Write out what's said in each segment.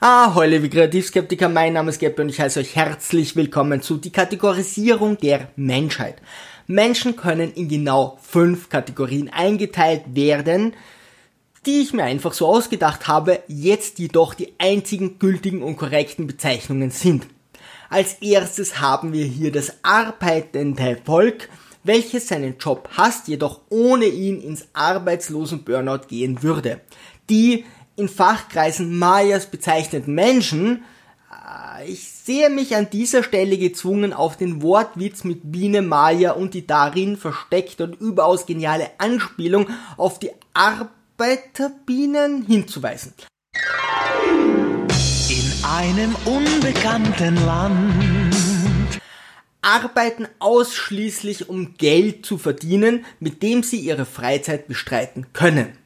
Ah, hallo liebe Kreativskeptiker, mein Name ist Gabby und ich heiße euch herzlich willkommen zu die Kategorisierung der Menschheit. Menschen können in genau fünf Kategorien eingeteilt werden, die ich mir einfach so ausgedacht habe, jetzt jedoch die einzigen gültigen und korrekten Bezeichnungen sind. Als erstes haben wir hier das arbeitende Volk, welches seinen Job hasst, jedoch ohne ihn ins arbeitslosen Burnout gehen würde. Die in Fachkreisen Mayas bezeichneten Menschen, äh, ich sehe mich an dieser Stelle gezwungen, auf den Wortwitz mit Biene Maya und die darin versteckte und überaus geniale Anspielung auf die Arbeiterbienen hinzuweisen. In einem unbekannten Land arbeiten ausschließlich um Geld zu verdienen, mit dem sie ihre Freizeit bestreiten können.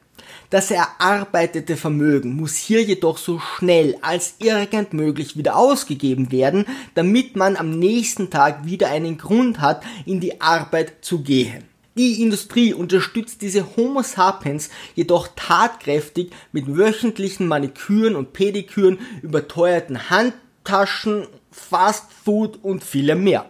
Das erarbeitete Vermögen muss hier jedoch so schnell als irgend möglich wieder ausgegeben werden, damit man am nächsten Tag wieder einen Grund hat, in die Arbeit zu gehen. Die Industrie unterstützt diese Homo sapiens jedoch tatkräftig mit wöchentlichen Maniküren und Pediküren, überteuerten Handtaschen, Fast Food und vielem mehr.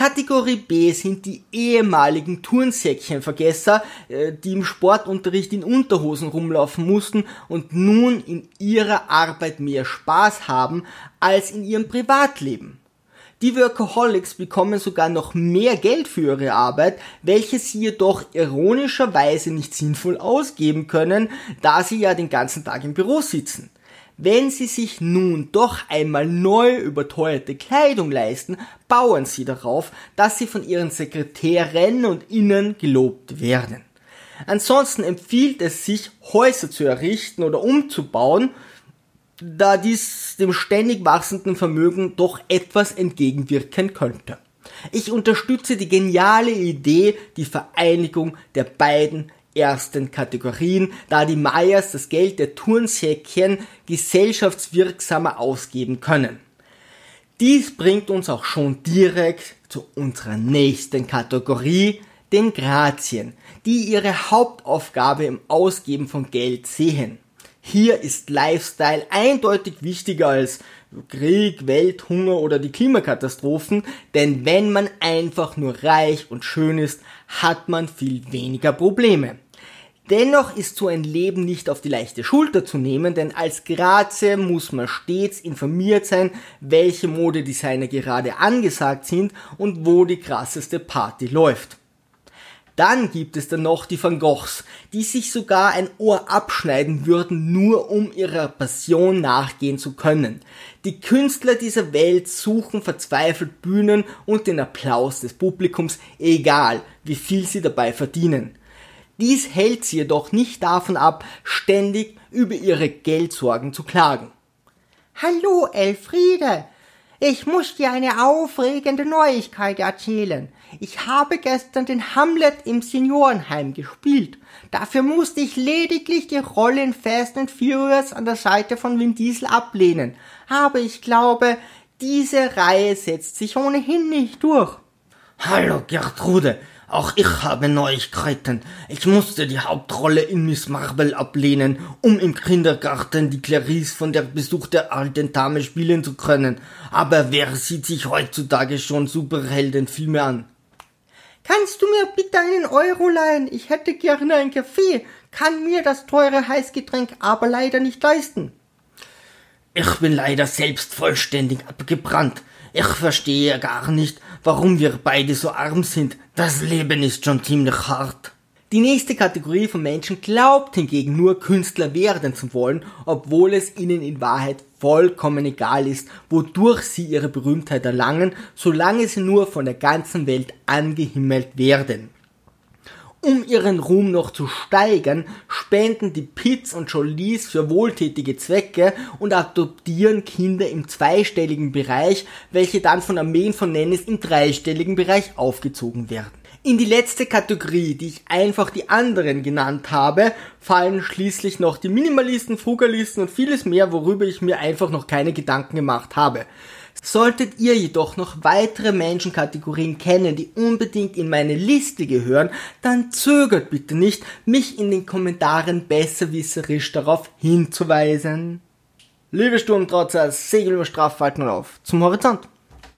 Kategorie B sind die ehemaligen Turnsäckchenvergesser, äh, die im Sportunterricht in Unterhosen rumlaufen mussten und nun in ihrer Arbeit mehr Spaß haben als in ihrem Privatleben. Die Workaholics bekommen sogar noch mehr Geld für ihre Arbeit, welche sie jedoch ironischerweise nicht sinnvoll ausgeben können, da sie ja den ganzen Tag im Büro sitzen. Wenn Sie sich nun doch einmal neu überteuerte Kleidung leisten, bauen Sie darauf, dass Sie von Ihren Sekretärinnen und Innen gelobt werden. Ansonsten empfiehlt es sich, Häuser zu errichten oder umzubauen, da dies dem ständig wachsenden Vermögen doch etwas entgegenwirken könnte. Ich unterstütze die geniale Idee, die Vereinigung der beiden ersten Kategorien, da die Mayas das Geld der Turnsäckchen gesellschaftswirksamer ausgeben können. Dies bringt uns auch schon direkt zu unserer nächsten Kategorie, den Grazien, die ihre Hauptaufgabe im Ausgeben von Geld sehen. Hier ist Lifestyle eindeutig wichtiger als Krieg, Welthunger oder die Klimakatastrophen, denn wenn man einfach nur reich und schön ist, hat man viel weniger Probleme. Dennoch ist so ein Leben nicht auf die leichte Schulter zu nehmen, denn als Grazie muss man stets informiert sein, welche Modedesigner gerade angesagt sind und wo die krasseste Party läuft. Dann gibt es dann noch die Van Goghs, die sich sogar ein Ohr abschneiden würden, nur um ihrer Passion nachgehen zu können. Die Künstler dieser Welt suchen verzweifelt Bühnen und den Applaus des Publikums, egal wie viel sie dabei verdienen. Dies hält sie jedoch nicht davon ab, ständig über ihre Geldsorgen zu klagen. Hallo, Elfriede! Ich muss dir eine aufregende Neuigkeit erzählen. Ich habe gestern den Hamlet im Seniorenheim gespielt. Dafür musste ich lediglich die Rolle in Fast and Furious an der Seite von Vin Diesel ablehnen. Aber ich glaube, diese Reihe setzt sich ohnehin nicht durch. Hallo Gertrude, auch ich habe Neuigkeiten. Ich musste die Hauptrolle in Miss Marvel ablehnen, um im Kindergarten die Clarice von der Besuch der alten Dame spielen zu können. Aber wer sieht sich heutzutage schon Superheldenfilme an? Kannst du mir bitte einen Euro leihen? Ich hätte gerne ein Kaffee, kann mir das teure Heißgetränk aber leider nicht leisten. Ich bin leider selbst vollständig abgebrannt. Ich verstehe gar nicht, warum wir beide so arm sind. Das Leben ist schon ziemlich hart. Die nächste Kategorie von Menschen glaubt hingegen nur Künstler werden zu wollen, obwohl es ihnen in Wahrheit vollkommen egal ist, wodurch sie ihre Berühmtheit erlangen, solange sie nur von der ganzen Welt angehimmelt werden. Um ihren Ruhm noch zu steigern, spenden die Pitts und Jolies für wohltätige Zwecke und adoptieren Kinder im zweistelligen Bereich, welche dann von Armeen von Nennis im dreistelligen Bereich aufgezogen werden. In die letzte Kategorie, die ich einfach die anderen genannt habe, fallen schließlich noch die Minimalisten, Frugalisten und vieles mehr, worüber ich mir einfach noch keine Gedanken gemacht habe. Solltet ihr jedoch noch weitere Menschenkategorien kennen, die unbedingt in meine Liste gehören, dann zögert bitte nicht, mich in den Kommentaren besserwisserisch darauf hinzuweisen. Liebe Sturmtrotzer, Segel über Straffalten auf zum Horizont.